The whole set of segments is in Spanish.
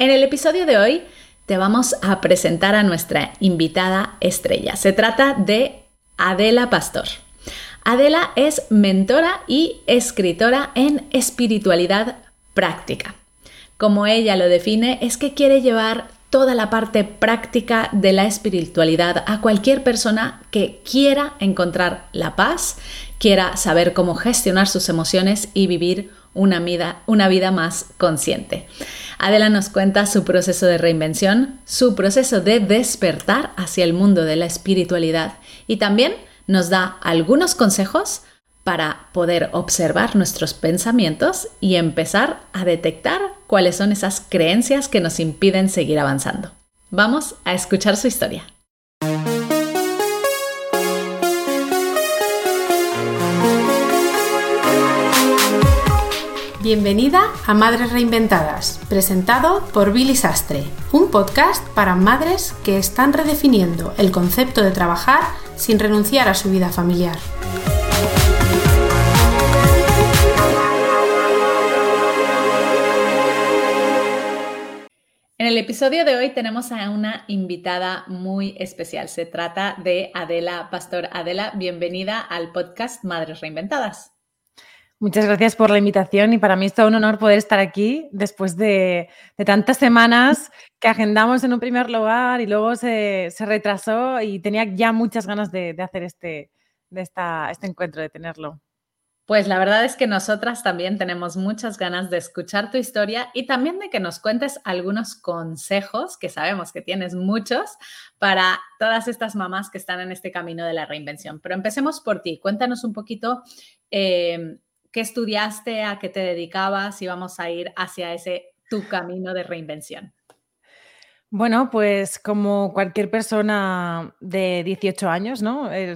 En el episodio de hoy te vamos a presentar a nuestra invitada estrella. Se trata de Adela Pastor. Adela es mentora y escritora en espiritualidad práctica. Como ella lo define, es que quiere llevar toda la parte práctica de la espiritualidad a cualquier persona que quiera encontrar la paz, quiera saber cómo gestionar sus emociones y vivir una vida, más consciente. Adela nos cuenta su proceso de reinvención, su proceso de despertar hacia el mundo de la espiritualidad y también nos da algunos consejos para poder observar nuestros pensamientos y empezar a detectar cuáles son esas creencias que nos impiden seguir avanzando. Vamos a escuchar su historia. Bienvenida a Madres Reinventadas, presentado por Billy Sastre, un podcast para madres que están redefiniendo el concepto de trabajar sin renunciar a su vida familiar. En el episodio de hoy tenemos a una invitada muy especial. Se trata de Adela Pastor. Adela, bienvenida al podcast Madres Reinventadas. Muchas gracias por la invitación y para mí es todo un honor poder estar aquí después de, tantas semanas que agendamos en un primer lugar y luego se, retrasó y tenía ya muchas ganas de, hacer este, de este encuentro, de tenerlo. Pues la verdad es que nosotras también tenemos muchas ganas de escuchar tu historia y también de que nos cuentes algunos consejos, que sabemos que tienes muchos, para todas estas mamás que están en este camino de la reinvención. Pero empecemos por ti. Cuéntanos un poquito eh, qué estudiaste, a qué te dedicabas y vamos a ir hacia ese tu camino de reinvención. Bueno, pues como cualquier persona de 18 años, ¿no? Eh,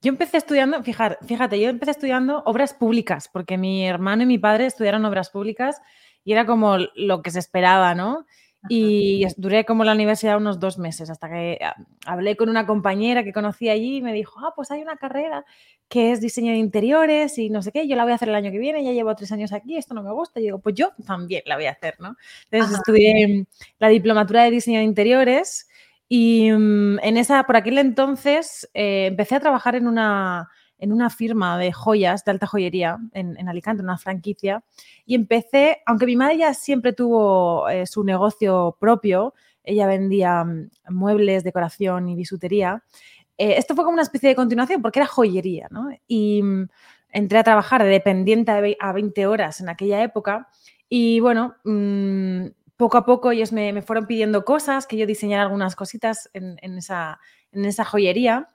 yo empecé estudiando, fíjate, yo empecé estudiando obras públicas, porque mi hermano y mi padre estudiaron obras públicas y era como lo que se esperaba, ¿no? Y duré como la universidad unos dos meses hasta que ah, hablé con una compañera que conocí allí y me dijo, ah, pues hay una carrera que es diseño de interiores y no sé qué, yo la voy a hacer el año que viene, ya llevo tres años aquí, esto no me gusta. Y digo, pues yo también la voy a hacer, ¿no? Entonces estudié la diplomatura de diseño de interiores y mm, en esa, por aquel entonces, eh, empecé a trabajar en una, en una firma de joyas, de alta joyería, en, Alicante, una franquicia y empecé, aunque mi madre ya siempre tuvo eh, su negocio propio, ella vendía mm, muebles, decoración y bisutería, eh, esto fue como una especie de continuación porque era joyería, ¿no? Y mm, entré a trabajar de dependiente a 20 horas en aquella época y bueno, mm, poco a poco ellos me, fueron pidiendo cosas, que yo diseñara algunas cositas en, esa, en esa joyería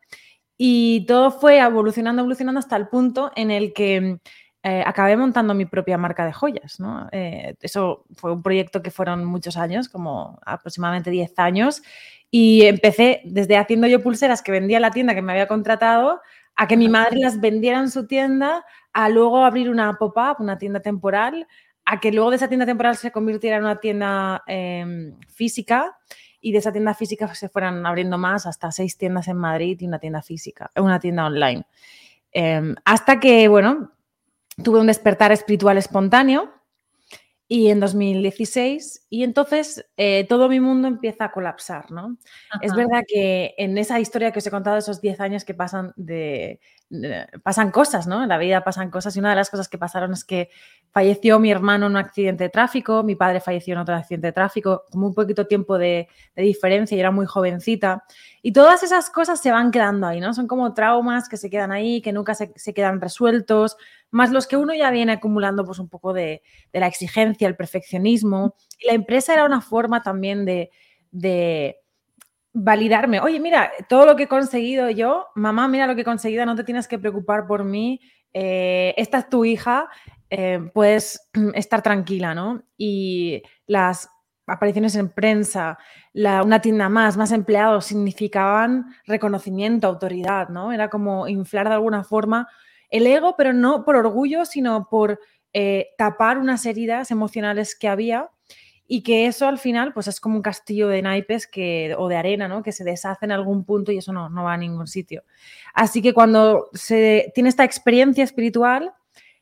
y todo fue evolucionando, evolucionando hasta el punto en el que eh, acabé montando mi propia marca de joyas. Eh, eso fue un proyecto que fueron muchos años, como aproximadamente 10 años, y empecé desde haciendo yo pulseras que vendía en la tienda que me había contratado, a que mi madre las vendiera en su tienda, a luego abrir una pop-up, una tienda temporal, a que luego de esa tienda temporal se convirtiera en una tienda em, física y de esa tienda física se fueran abriendo más hasta seis tiendas en Madrid y una tienda física, una tienda online. Em, hasta que, bueno, tuve un despertar espiritual espontáneo y en 2016 y entonces eh, todo mi mundo empieza a colapsar, ¿no? Es verdad que en esa historia que os he contado, esos 10 años que pasan de, pasan cosas, ¿no? En la vida pasan cosas y una de las cosas que pasaron es que falleció mi hermano en un accidente de tráfico, mi padre falleció en otro accidente de tráfico, como un poquito tiempo de, de diferencia y era muy jovencita. Y todas esas cosas se van quedando ahí, ¿no? Son como traumas que se quedan ahí, que nunca se, quedan resueltos, más los que uno ya viene acumulando pues un poco de, la exigencia, el perfeccionismo. Y la empresa era una forma también de, validarme. Oye, mira, todo lo que he conseguido yo, mamá, mira lo que he conseguido, no te tienes que preocupar por mí, eh, esta es tu hija, eh, puedes estar tranquila, ¿no? Y las apariciones en prensa, una tienda más, más empleados, significaban reconocimiento, autoridad, ¿no? Era como inflar de alguna forma el ego, pero no por orgullo, sino por eh, tapar unas heridas emocionales que había y que eso al final pues es como un castillo de naipes que, o de arena, ¿no? Que se deshace en algún punto y eso no, no va a ningún sitio. Así que cuando se tiene esta experiencia espiritual,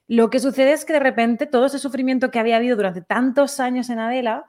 lo que sucede es que de repente todo ese sufrimiento que había habido durante tantos años en Adela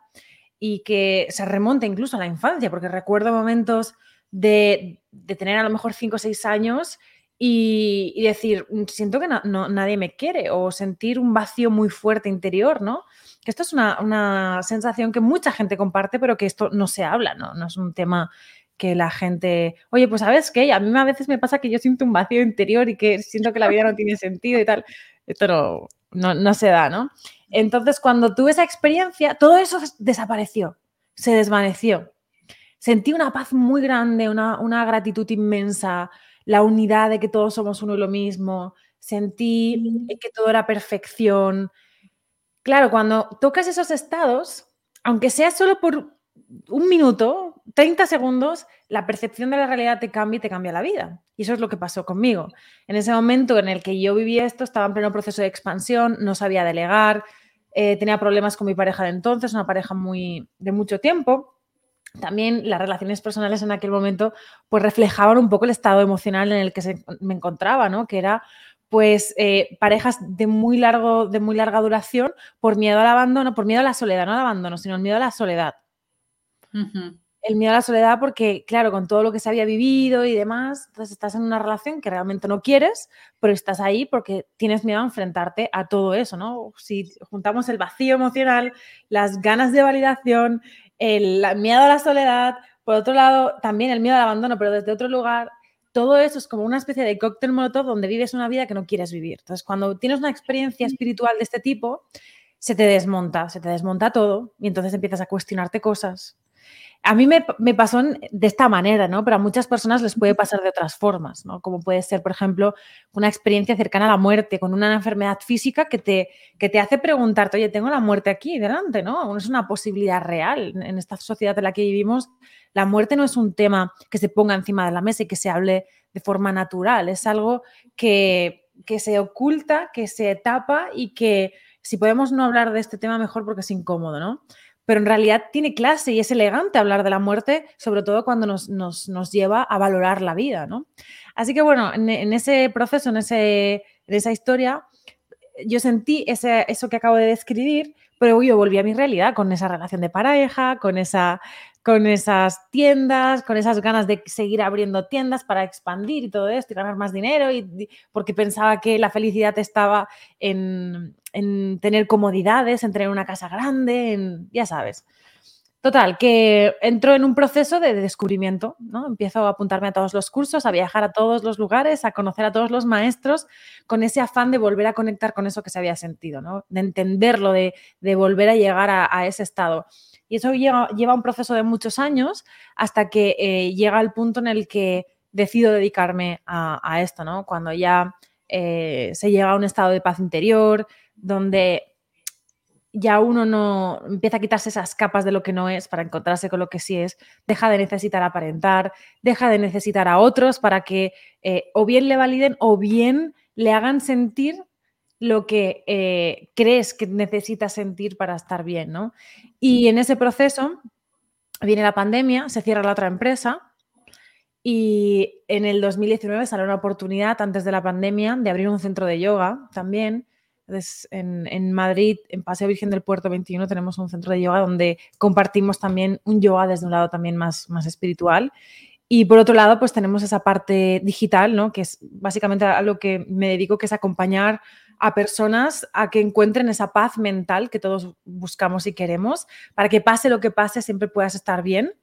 y que se remonta incluso a la infancia, porque recuerdo momentos de, tener a lo mejor 5 o 6 años y, decir, mm, siento que no, nadie me quiere o sentir un vacío muy fuerte interior, ¿no? Que esto es una, sensación que mucha gente comparte, pero que esto no se habla, ¿no? No es un tema que la gente, oye, pues sabes qué, a mí a veces me pasa que yo siento un vacío interior y que siento que la vida no tiene sentido y tal. Esto no, no se da, ¿no? Entonces, cuando tuve esa experiencia, todo eso desapareció, se desvaneció. Sentí una paz muy grande, una, gratitud inmensa, la unidad de que todos somos uno y lo mismo, sentí que todo era perfección. Claro, cuando tocas esos estados, aunque sea solo por un minuto, 30 segundos, la percepción de la realidad te cambia y te cambia la vida. Y eso es lo que pasó conmigo. En ese momento en el que yo vivía esto, estaba en pleno proceso de expansión, no sabía delegar, eh, tenía problemas con mi pareja de entonces, una pareja muy de mucho tiempo. También las relaciones personales en aquel momento pues reflejaban un poco el estado emocional en el que me encontraba, ¿no? Que era pues eh, parejas de muy, largo, de muy larga duración por miedo al abandono, por miedo a la soledad, no al abandono, sino el miedo a la soledad el miedo a la soledad porque, claro, con todo lo que se había vivido y demás, entonces estás en una relación que realmente no quieres, pero estás ahí porque tienes miedo a enfrentarte a todo eso, ¿no? Si juntamos el vacío emocional, las ganas de validación, el miedo a la soledad, por otro lado, también el miedo al abandono, pero desde otro lugar, todo eso es como una especie de cóctel molotov donde vives una vida que no quieres vivir. Entonces, cuando tienes una experiencia espiritual de este tipo, se te desmonta, se te desmonta todo y entonces empiezas a cuestionarte cosas, a mí me, pasó de esta manera, ¿no? Pero a muchas personas les puede pasar de otras formas, ¿no? Como puede ser, por ejemplo, una experiencia cercana a la muerte, con una enfermedad física que te, que te hace preguntarte, oye, tengo la muerte aquí delante, ¿no? Es una posibilidad real. En esta sociedad en la que vivimos, la muerte no es un tema que se ponga encima de la mesa y que se hable de forma natural, es algo que, que se oculta, que se tapa y que si podemos no hablar de este tema mejor porque es incómodo, ¿no? Pero en realidad tiene clase y es elegante hablar de la muerte, sobre todo cuando nos, lleva a valorar la vida, ¿no? Así que bueno, en, ese proceso, en, ese, en esa historia, yo sentí ese, eso que acabo de describir, pero yo volví a mi realidad con esa relación de pareja, con esa con esas tiendas, con esas ganas de seguir abriendo tiendas para expandir y todo esto y ganar más dinero, y, porque pensaba que la felicidad estaba en, tener comodidades, en tener una casa grande, en, ya sabes. Total, que entro en un proceso de descubrimiento, ¿no? Empiezo a apuntarme a todos los cursos, a viajar a todos los lugares, a conocer a todos los maestros, con ese afán de volver a conectar con eso que se había sentido, ¿no? De entenderlo, de, volver a llegar a ese estado. Y eso lleva, un proceso de muchos años hasta que eh, llega el punto en el que decido dedicarme a, esto, ¿no? Cuando ya eh, se llega a un estado de paz interior, donde ya uno no empieza a quitarse esas capas de lo que no es para encontrarse con lo que sí es, deja de necesitar aparentar, deja de necesitar a otros para que eh, o bien le validen o bien le hagan sentir lo que crees que necesitas sentir para estar bien, ¿no? Y en ese proceso viene la pandemia, se cierra la otra empresa y en el 2019 sale una oportunidad antes de la pandemia de abrir un centro de yoga también. En, Madrid, en Paseo Virgen del Puerto 21, tenemos un centro de yoga donde compartimos también un yoga desde un lado también más, más espiritual. Y por otro lado, pues tenemos esa parte digital, ¿no? Que es básicamente a lo que me dedico, que es acompañar a personas a que encuentren esa paz mental que todos buscamos y queremos, para que pase lo que pase, siempre puedas estar bien,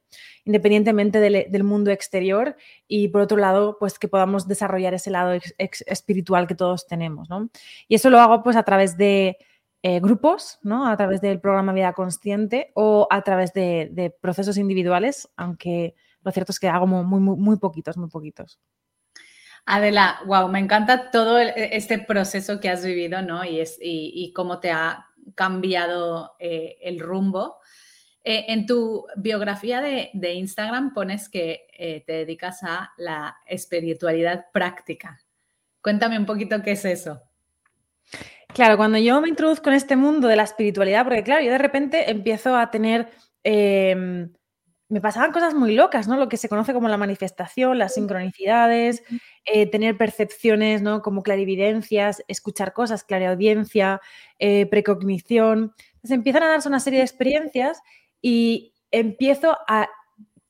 independientemente del, mundo exterior, y por otro lado, pues que podamos desarrollar ese lado espiritual que todos tenemos, ¿no? Y eso lo hago pues a través de eh, grupos, ¿no? A través del programa Vida Consciente o a través de, procesos individuales, aunque lo cierto es que hago muy, muy, muy poquitos, muy poquitos. Adela, wow, me encanta todo e, este proceso que has vivido, ¿no? Y, es, y, cómo te ha cambiado eh, el rumbo. Eh, en tu biografía de, Instagram pones que eh, te dedicas a la espiritualidad práctica. Cuéntame un poquito qué es eso. Claro, cuando yo me introduzco en este mundo de la espiritualidad, porque claro, yo de repente empiezo a tener em, me pasaban cosas muy locas, ¿no? Lo que se conoce como la manifestación, las sincronicidades, eh, tener percepciones, ¿no? Como clarividencias, escuchar cosas, clariaudiencia, eh, precognición. Entonces empiezan a darse una serie de experiencias Y empiezo a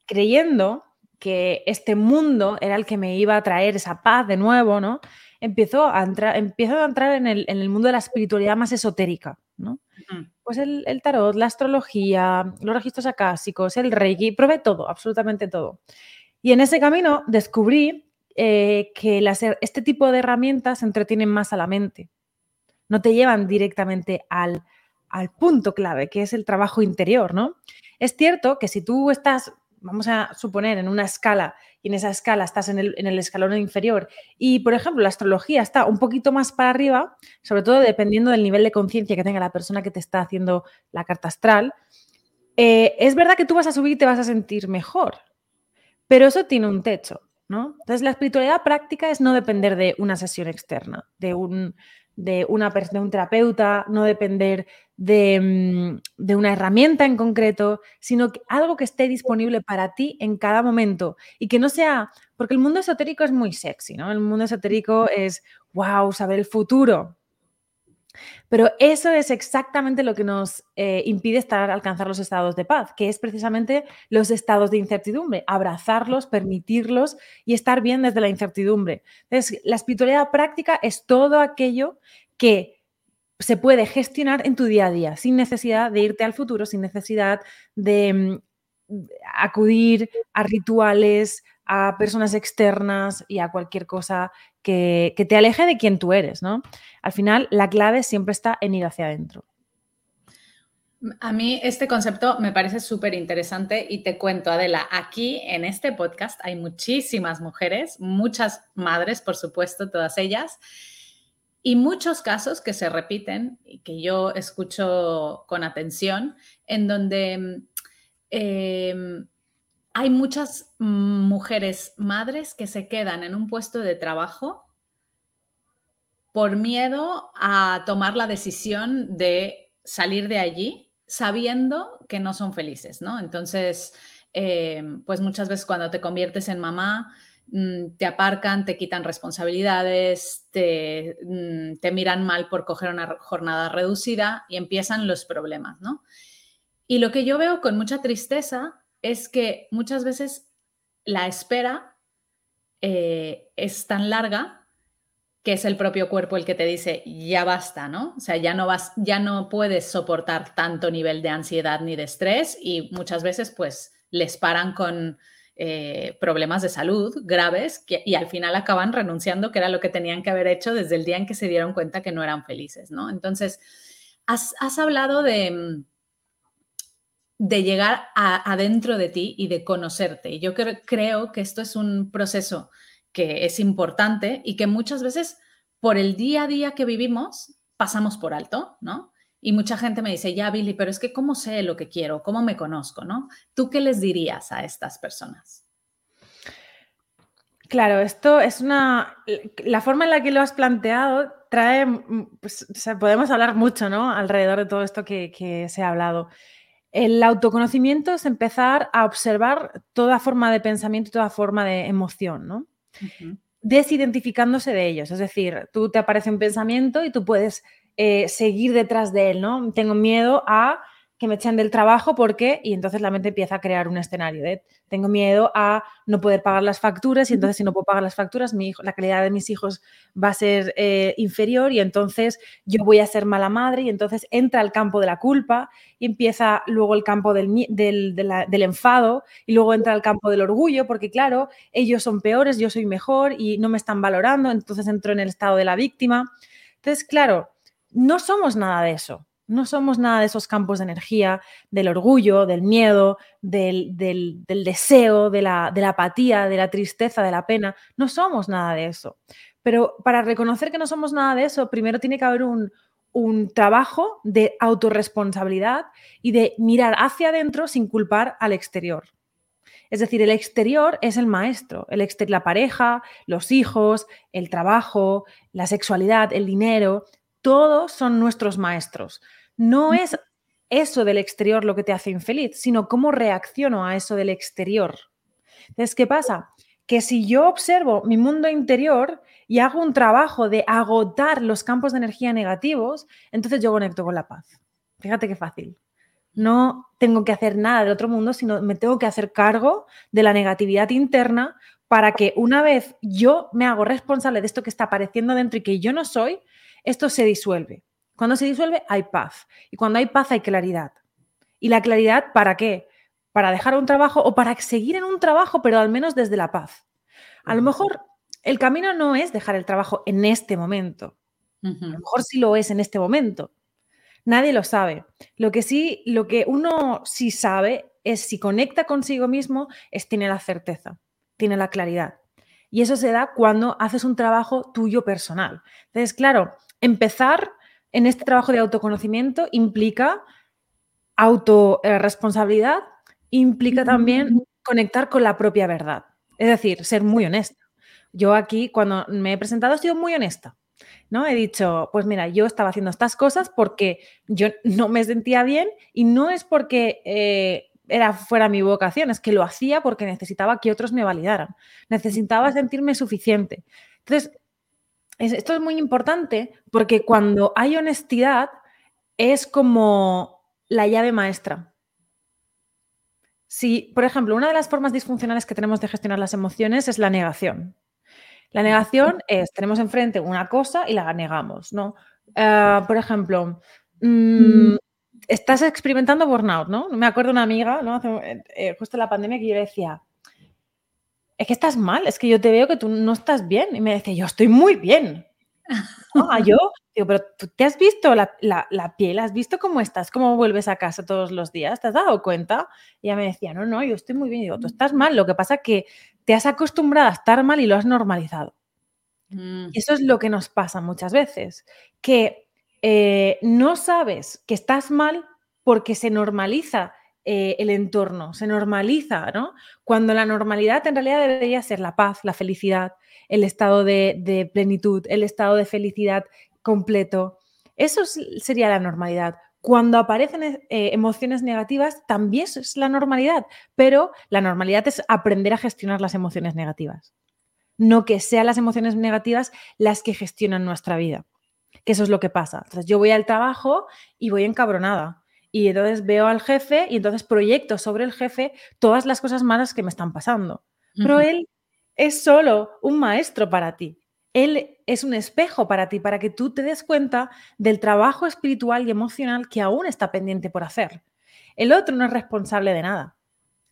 creyendo que este mundo era el que me iba a traer esa paz de nuevo, ¿no? Empiezo a entrar, empiezo a entrar en el, mundo de la espiritualidad más esotérica. Pues el, tarot, la astrología, los registros acásicos, el reiki, probé todo, absolutamente todo. Y en ese camino descubrí eh, que este tipo de herramientas entretienen más a la mente, no te llevan directamente al, al punto clave, que es el trabajo interior, ¿no? Es cierto que si tú estás vamos a suponer, en una escala y en esa escala estás en el, escalón inferior y, por ejemplo, la astrología está un poquito más para arriba, sobre todo dependiendo del nivel de conciencia que tenga la persona que te está haciendo la carta astral, eh, es verdad que tú vas a subir y te vas a sentir mejor, pero eso tiene un techo, ¿no? Entonces, la espiritualidad práctica es no depender de una sesión externa, de un, de, una, de un terapeuta, no depender Mm, de, una herramienta en concreto, sino que algo que esté disponible para ti en cada momento y que no sea, porque el mundo esotérico es muy sexy, ¿no? El mundo esotérico es, wow, saber el futuro. Pero eso es exactamente lo que nos eh, impide estar, alcanzar los estados de paz, que es precisamente los estados de incertidumbre, abrazarlos, permitirlos y estar bien desde la incertidumbre. Entonces, la espiritualidad práctica es todo aquello que se puede gestionar en tu día a día, sin necesidad de irte al futuro, sin necesidad de mm, acudir a rituales, a personas externas y a cualquier cosa que, te aleje de quien tú eres, ¿no? Al final, la clave siempre está en ir hacia adentro. A mí este concepto me parece súper interesante y te cuento, Adela, aquí en este podcast hay muchísimas mujeres, muchas madres, por supuesto, todas ellas, y muchos casos que se repiten y que yo escucho con atención, en donde em, hay muchas mujeres madres que se quedan en un puesto de trabajo por miedo a tomar la decisión de salir de allí sabiendo que no son felices, ¿no? Entonces, em, pues muchas veces cuando te conviertes en mamá, Mm, te aparcan, te quitan responsabilidades, mm, te, miran mal por coger una jornada reducida y empiezan los problemas, ¿no? Y lo que yo veo con mucha tristeza es que muchas veces la espera eh, es tan larga que es el propio cuerpo el que te dice ya basta, ¿no? O sea, ya no vas, ya no puedes soportar tanto nivel de ansiedad ni de estrés y muchas veces pues les paran con eh, problemas de salud graves y al final acaban renunciando, que era lo que tenían que haber hecho desde el día en que se dieron cuenta que no eran felices, ¿no? Entonces, has, hablado de, mm, de llegar adentro de ti y de conocerte. Yo creo que esto es un proceso que es importante y que muchas veces por el día a día que vivimos pasamos por alto, ¿no? Y mucha gente me dice, ya, Billy, pero es que ¿cómo sé lo que quiero? ¿Cómo me conozco? ¿no? ¿Tú qué les dirías a estas personas? Claro, esto es una... La forma en la que lo has planteado trae... Pues, podemos hablar mucho, ¿no? Alrededor de todo esto que, se ha hablado. El autoconocimiento es empezar a observar toda forma de pensamiento y toda forma de emoción, ¿no? Desidentificándose de ellos. Es decir, tú te aparece un pensamiento y tú puedes eh, seguir detrás de él, ¿no? Tengo miedo a que me echen del trabajo porque, y entonces la mente empieza a crear un escenario de, tengo miedo a no poder pagar las facturas y entonces si no puedo pagar las facturas, mi hijo, la calidad de mis hijos va a ser eh, inferior y entonces yo voy a ser mala madre y entonces entra el campo de la culpa y empieza luego el campo del, del enfado y luego entra el campo del orgullo porque claro, ellos son peores, yo soy mejor y no me están valorando, entonces entro en el estado de la víctima. Entonces, claro, no somos nada de eso. No somos nada de esos campos de energía, del orgullo, del miedo, del, deseo, de la, de la apatía, de la tristeza, de la pena. No somos nada de eso. Pero para reconocer que no somos nada de eso, primero tiene que haber un, un trabajo de autorresponsabilidad y de mirar hacia adentro sin culpar al exterior. Es decir, el exterior es el maestro, el la pareja, los hijos, el trabajo, la sexualidad, el dinero, todos son nuestros maestros. No es eso del exterior lo que te hace infeliz, sino cómo reacciono a eso del exterior. Entonces, ¿qué pasa? Que si yo observo mi mundo interior y hago un trabajo de agotar los campos de energía negativos, entonces yo conecto con la paz. Fíjate qué fácil. No tengo que hacer nada del otro mundo, sino me tengo que hacer cargo de la negatividad interna para que una vez yo me hago responsable de esto que está apareciendo dentro y que yo no soy, esto se disuelve. Cuando se disuelve hay paz y cuando hay paz hay claridad. ¿Y la claridad para qué? Para dejar un trabajo o para seguir en un trabajo, pero al menos desde la paz. A lo mejor el camino no es dejar el trabajo en este momento. A lo mejor sí lo es en este momento. Nadie lo sabe. Lo que sí, lo que uno sí sabe es si conecta consigo mismo, es tiene la certeza, tiene la claridad. Y eso se da cuando haces un trabajo tuyo personal. Entonces, claro, empezar en este trabajo de autoconocimiento implica autorresponsabilidad, implica también conectar con la propia verdad. Es decir, ser muy honesta. Yo aquí, cuando me he presentado, he sido muy honesta. ¿no? He dicho, pues mira, yo estaba haciendo estas cosas porque yo no me sentía bien y no es porque eh, era fuera mi vocación, es que lo hacía porque necesitaba que otros me validaran, necesitaba sentirme suficiente. Entonces, esto es muy importante porque cuando hay honestidad es como la llave maestra. Si, por ejemplo, una de las formas disfuncionales que tenemos de gestionar las emociones es la negación. La negación es, tenemos enfrente una cosa y la negamos, ¿no? Ah, por ejemplo, mm, estás experimentando burnout, ¿no? Me acuerdo una amiga, ¿no? Eh, justo en la pandemia que yo le decía, es que estás mal, es que yo te veo que tú no estás bien. Y me decía, yo estoy muy bien. Ah, yo, digo, pero tú te has visto la, piel, has visto cómo estás, cómo vuelves a casa todos los días, ¿te has dado cuenta? Y ella me decía, no, no, yo estoy muy bien. Y digo, tú estás mal, lo que pasa es que te has acostumbrado a estar mal y lo has normalizado. Mm. Eso es lo que nos pasa muchas veces, que eh, no sabes que estás mal porque se normaliza eh, el entorno, se normaliza, ¿no? Cuando la normalidad en realidad debería ser la paz, la felicidad, el estado de, plenitud, el estado de felicidad completo. Eso sería la normalidad. Cuando aparecen eh, emociones negativas, también es la normalidad, pero la normalidad es aprender a gestionar las emociones negativas, no que sean las emociones negativas las que gestionan nuestra vida, que eso es lo que pasa. Yo voy al trabajo y voy encabronada, y entonces veo al jefe y entonces proyecto sobre el jefe todas las cosas malas que me están pasando. Pero él es solo un maestro para ti. Él es un espejo para ti, para que tú te des cuenta del trabajo espiritual y emocional que aún está pendiente por hacer. El otro no es responsable de nada.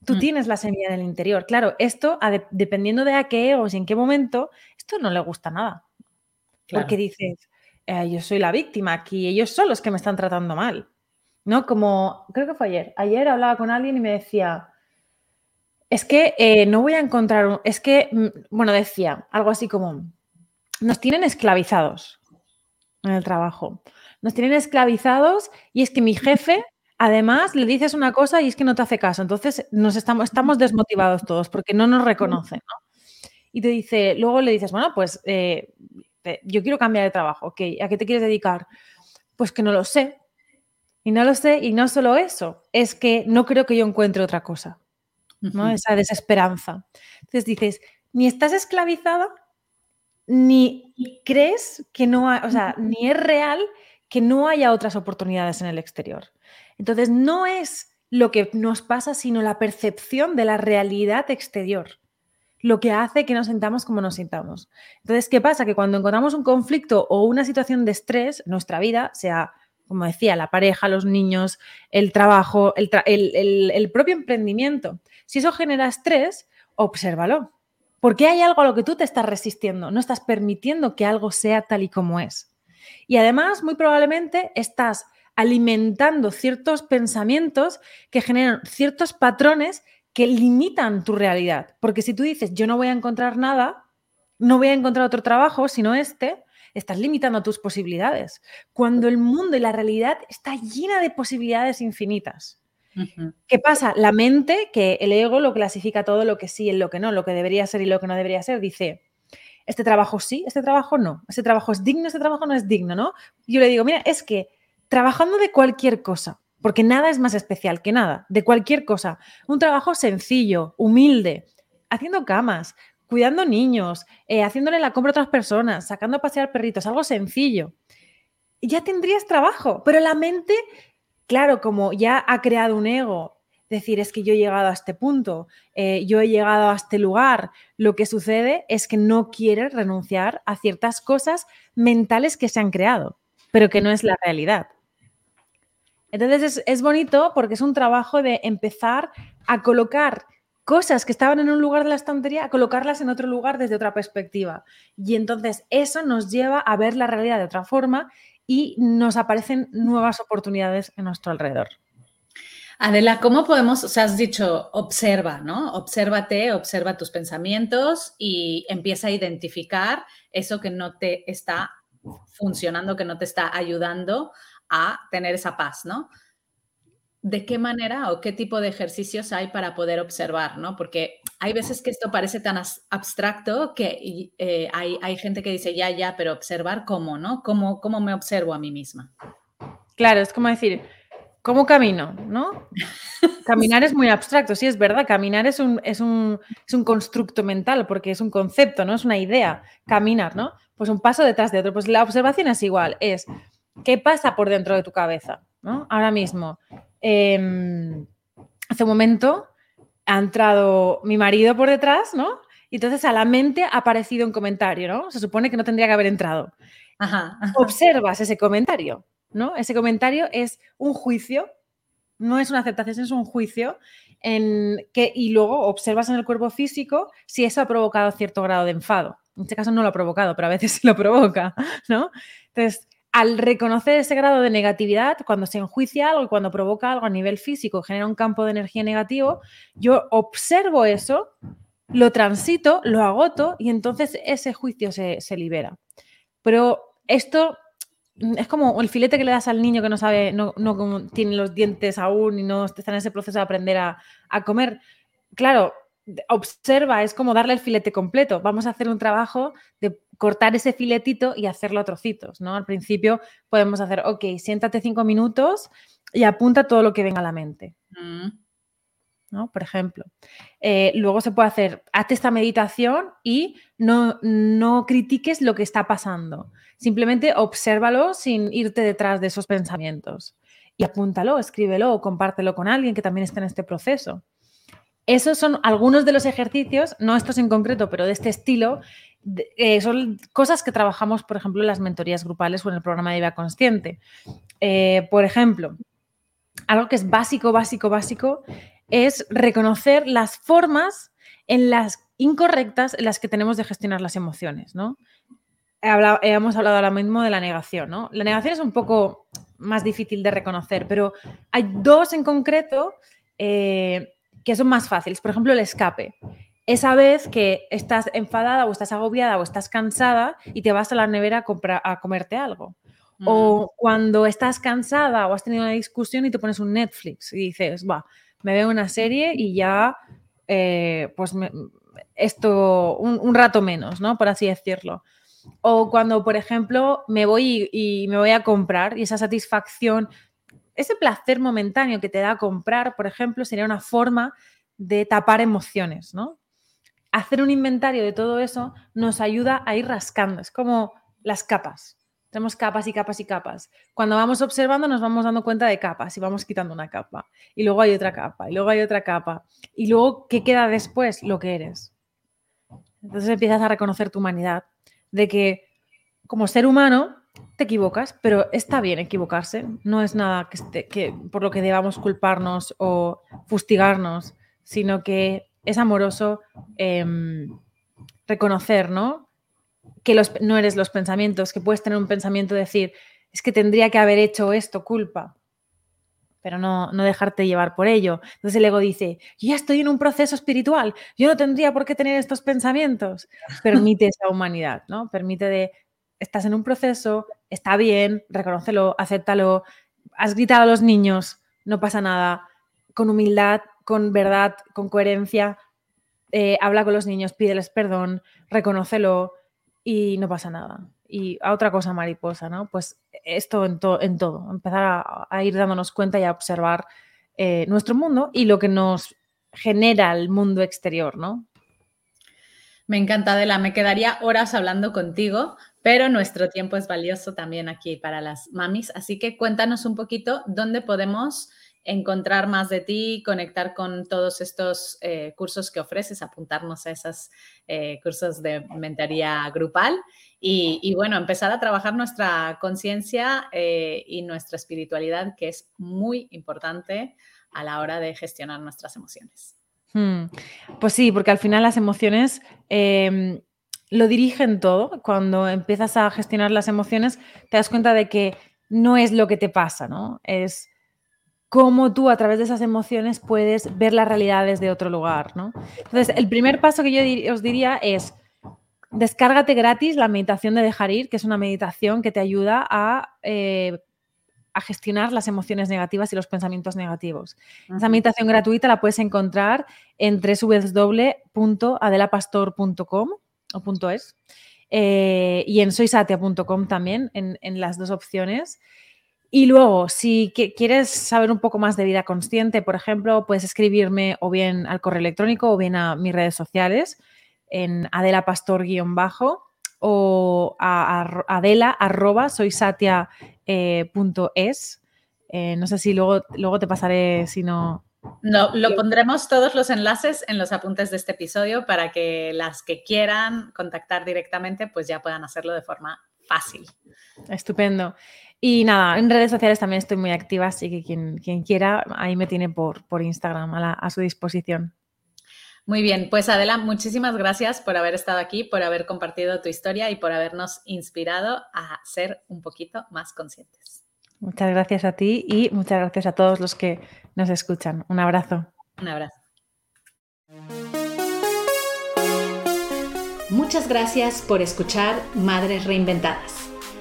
Tú mm. tienes la semilla en el interior. Claro, esto, dependiendo de a qué egos y en qué momento, esto no le gusta nada. Porque dices, eh, yo soy la víctima aquí, ellos son los que me están tratando mal. ¿No? Como, creo que fue ayer. Ayer hablaba con alguien y me decía, es que eh, no voy a encontrar, es que, mm, bueno, decía algo así como, nos tienen esclavizados en el trabajo. Nos tienen esclavizados y es que mi jefe, además, le dices una cosa y es que no te hace caso. Entonces, nos estamos, desmotivados todos porque no nos reconocen, Y te dice, luego le dices, bueno, pues eh, yo quiero cambiar de trabajo, ok, ¿a qué te quieres dedicar? Pues que no lo sé, y no lo sé, y no solo eso, es que no creo que yo encuentre otra cosa, ¿no? Esa desesperanza. Entonces dices, ni estás esclavizada, ni crees que no, hay, o sea, ni es real que no haya otras oportunidades en el exterior. Entonces no es lo que nos pasa, sino la percepción de la realidad exterior lo que hace que nos sintamos como nos sintamos. Entonces, ¿qué pasa? Que cuando encontramos un conflicto o una situación de estrés en nuestra vida, sea como decía, la pareja, los niños, el trabajo, el, propio emprendimiento. Si eso genera estrés, obsérvalo. Porque hay algo a lo que tú te estás resistiendo, no estás permitiendo que algo sea tal y como es. Y además, muy probablemente estás alimentando ciertos pensamientos que generan ciertos patrones que limitan tu realidad. Porque si tú dices, yo no voy a encontrar nada, no voy a encontrar otro trabajo sino este, estás limitando tus posibilidades, cuando el mundo y la realidad está llena de posibilidades infinitas. ¿Qué pasa? La mente, que el ego lo clasifica todo lo que sí y lo que no, lo que debería ser y lo que no debería ser, dice, este trabajo sí, este trabajo no, este trabajo es digno, este trabajo no es digno, ¿no? Yo le digo, mira, es que trabajando de cualquier cosa, porque nada es más especial que nada, de cualquier cosa, un trabajo sencillo, humilde, haciendo camas, cuidando niños, eh, haciéndole la compra a otras personas, sacando a pasear perritos, algo sencillo. Ya tendrías trabajo, pero la mente claro, como ya ha creado un ego, decir es que yo he llegado a este punto, eh, yo he llegado a este lugar, lo que sucede es que no quiere renunciar a ciertas cosas mentales que se han creado, pero que no es la realidad. Entonces es, bonito porque es un trabajo de empezar a colocar cosas que estaban en un lugar de la estantería, a colocarlas en otro lugar desde otra perspectiva. Y entonces eso nos lleva a ver la realidad de otra forma y nos aparecen nuevas oportunidades en nuestro alrededor. Adela, ¿cómo podemos, o sea, has dicho, observa, ¿no? Obsérvate, observa tus pensamientos y empieza a identificar eso que no te está funcionando, que no te está ayudando a tener esa paz, ¿no? ¿De qué manera o qué tipo de ejercicios hay para poder observar, ¿no? Porque hay veces que esto parece tan abstracto que eh, hay, hay, gente que dice, ya, ya, pero observar cómo, ¿no? ¿Cómo, ¿Cómo me observo a mí misma? Claro, es como decir, ¿cómo camino? ¿No? Caminar es muy abstracto, sí, es verdad, caminar es un, es, un, es un constructo mental porque es un concepto, ¿no? Es una idea, caminar, ¿no? Pues un paso detrás de otro. Pues la observación es igual, es ¿Qué pasa por dentro de tu cabeza? ¿no? Ahora mismo, em, hace un momento ha entrado mi marido por detrás, ¿no? Y entonces a la mente ha aparecido un comentario, ¿no? Se supone que no tendría que haber entrado. Observas ese comentario, ¿no? Ese comentario es un juicio, no es una aceptación, es un juicio en que, y luego observas en el cuerpo físico si eso ha provocado cierto grado de enfado. En este caso no lo ha provocado, pero a veces sí lo provoca, ¿no? Entonces, al reconocer ese grado de negatividad, cuando se enjuicia algo, cuando provoca algo a nivel físico, genera un campo de energía negativo, yo observo eso, lo transito, lo agoto y entonces ese juicio se, libera. Pero esto es como el filete que le das al niño que no sabe, no, tiene los dientes aún y no está en ese proceso de aprender a, a comer. Claro, observa, es como darle el filete completo. Vamos a hacer un trabajo de cortar ese filetito y hacerlo a trocitos, ¿no? Al principio podemos hacer, ok, siéntate cinco minutos y apunta todo lo que venga a la mente. Mm. ¿no? Por ejemplo. Eh, luego se puede hacer, hazte esta meditación y no, no critiques lo que está pasando. Simplemente obsérvalo sin irte detrás de esos pensamientos. Y apúntalo, escríbelo o compártelo con alguien que también esté en este proceso. Esos son algunos de los ejercicios, no estos en concreto, pero de este estilo, eh, son cosas que trabajamos, por ejemplo, en las mentorías grupales o en el programa de vida consciente. Eh, por ejemplo, algo que es básico, básico, básico, es reconocer las formas en las incorrectas en las que tenemos de gestionar las emociones, ¿no? hemos hablado ahora mismo de la negación, ¿no? La negación es un poco más difícil de reconocer, pero hay dos en concreto eh, que son más fáciles. Por ejemplo, el escape. Esa vez que estás enfadada o estás agobiada o estás cansada y te vas a la nevera a, comerte algo. O mm. cuando estás cansada o has tenido una discusión y te pones un Netflix y dices, va, me veo una serie y ya, eh, pues esto, un, rato menos, ¿no? Por así decirlo. O cuando, por ejemplo, me voy y, me voy a comprar y esa satisfacción ese placer momentáneo que te da comprar, por ejemplo, sería una forma de tapar emociones, ¿no? Hacer un inventario de todo eso nos ayuda a ir rascando, es como las capas. Tenemos capas y capas y capas. Cuando vamos observando nos vamos dando cuenta de capas y vamos quitando una capa. Y luego hay otra capa, y luego hay otra capa. Y luego, ¿qué queda después? Lo que eres. Entonces empiezas a reconocer tu humanidad, de que como ser humano te equivocas, pero está bien equivocarse. No es nada que, que por lo que debamos culparnos o fustigarnos, sino que es amoroso em, reconocer, ¿no? Que los, no eres los pensamientos, que puedes tener un pensamiento de decir, es que tendría que haber hecho esto, culpa, pero no, no dejarte llevar por ello. Entonces el ego dice, yo ya estoy en un proceso espiritual, yo no tendría por qué tener estos pensamientos. Permite esa humanidad, ¿no? Permite de estás en un proceso, está bien, reconócelo, acéptalo, has gritado a los niños, no pasa nada, con humildad, con verdad, con coherencia, eh, habla con los niños, pídeles perdón, reconócelo y no pasa nada. Y a otra cosa mariposa, ¿no? Pues esto en, en todo, empezar a, ir dándonos cuenta y a observar eh, nuestro mundo y lo que nos genera el mundo exterior, ¿no? Me encanta, Adela. Me quedaría horas hablando contigo, Pero nuestro tiempo es valioso también aquí para las mamis, así que cuéntanos un poquito dónde podemos encontrar más de ti, conectar con todos estos eh, cursos que ofreces, apuntarnos a esos eh, cursos de mentoría grupal y, bueno, empezar a trabajar nuestra conciencia eh, y nuestra espiritualidad, que es muy importante a la hora de gestionar nuestras emociones. Hmm. Pues sí, porque al final las emociones em, lo dirigen todo. Cuando empiezas a gestionar las emociones, te das cuenta de que no es lo que te pasa, ¿no? Es cómo tú a través de esas emociones puedes ver la realidad desde otro lugar, ¿no? Entonces, el primer paso que yo os diría es descárgate gratis la meditación de dejar ir, que es una meditación que te ayuda a, eh, a gestionar las emociones negativas y los pensamientos negativos. Esa meditación gratuita la puedes encontrar en www.adelapastor.com o .es eh, y en soysatia.com también, en, en las dos opciones. Y luego, si quieres saber un poco más de vida consciente, por ejemplo, puedes escribirme o bien al correo electrónico o bien a mis redes sociales en adelapastor-bajo o a, adela arroba eh, eh, no sé si luego, luego te pasaré si no. No, lo pondremos todos los enlaces en los apuntes de este episodio para que las que quieran contactar directamente pues ya puedan hacerlo de forma fácil. Estupendo. Y nada, en redes sociales también estoy muy activa, así que quien, quien quiera, ahí me tiene por, por Instagram a, su disposición. Muy bien, pues Adela, muchísimas gracias por haber estado aquí, por haber compartido tu historia y por habernos inspirado a ser un poquito más conscientes. Muchas gracias a ti y muchas gracias a todos los que nos escuchan. Un abrazo. Un abrazo. Muchas gracias por escuchar Madres Reinventadas.